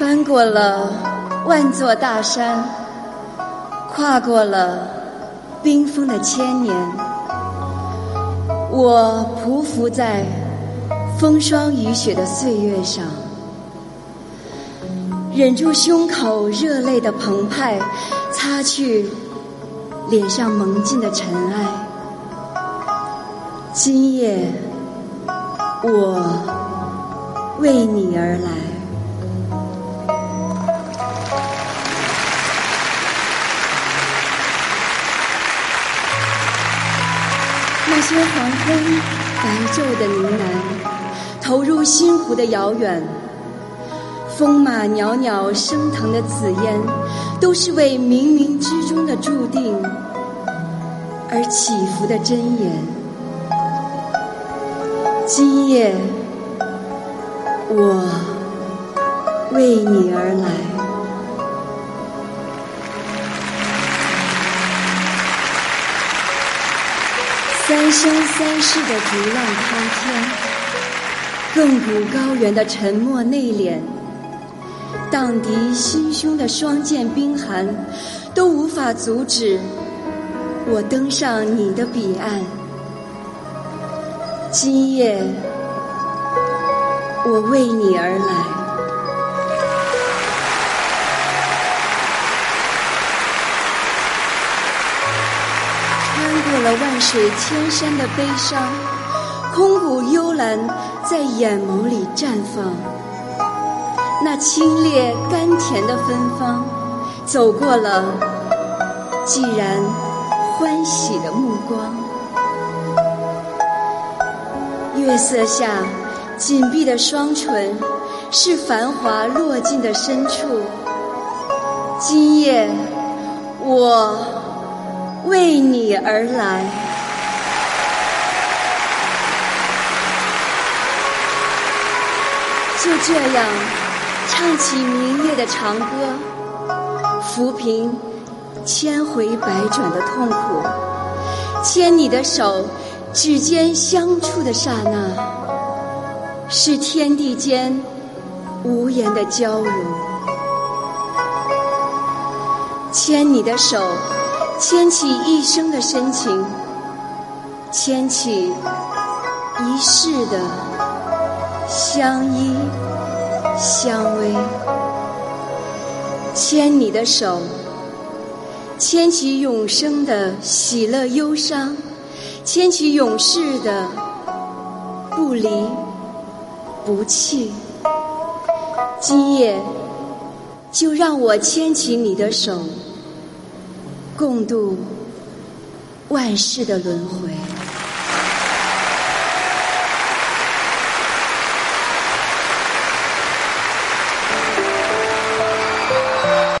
翻过了万座大山，跨过了冰封的千年，我匍匐在风霜雨雪的岁月上，忍住胸口热泪的澎湃，擦去脸上蒙进的尘埃。今夜，我为你而来。那些黄昏白昼的呢喃，投入心湖的遥远，风马袅袅升腾的紫烟，都是为冥冥之中的注定而起伏的真言。今夜，我为你而来。三生三世的逐浪滔天，亘古高原的沉默内敛，荡涤心胸的霜剑冰寒，都无法阻止我登上你的彼岸。今夜，我为你而来。过了万水千山的悲伤，空谷幽兰在眼眸里绽放。那清冽甘甜的芬芳，走过了既然欢喜的目光。月色下紧闭的双唇，是繁华落尽的深处。今夜，我。为你而来，就这样唱起明夜的长歌，抚平千回百转的痛苦，牵你的手，指尖相触的刹那，是天地间无言的交融，牵你的手。牵起一生的深情，牵起一世的相依相偎，牵你的手，牵起永生的喜乐忧伤，牵起永世的不离不弃。今夜，就让我牵起你的手。共度万世的轮回。